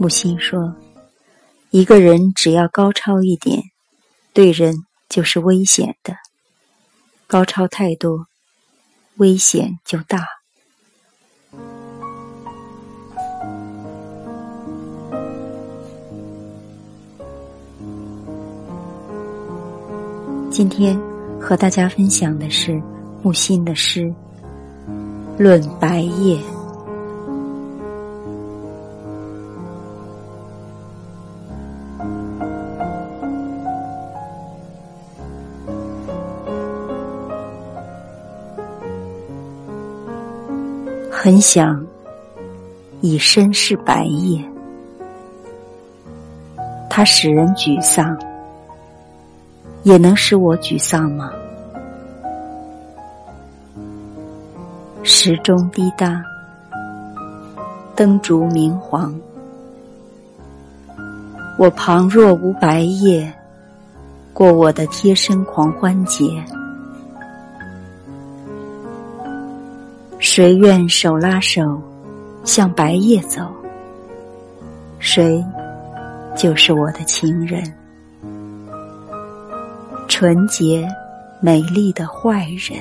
木心说：“一个人只要高超一点，对人就是危险的；高超太多，危险就大。”今天和大家分享的是木心的诗《论白夜》。很想以身试白夜，它使人沮丧。也能使我沮丧吗？时钟滴答，灯烛明黄，我旁若无白夜，过我的贴身狂欢节。谁愿手拉手向白夜走？谁就是我的情人。纯洁、美丽的坏人。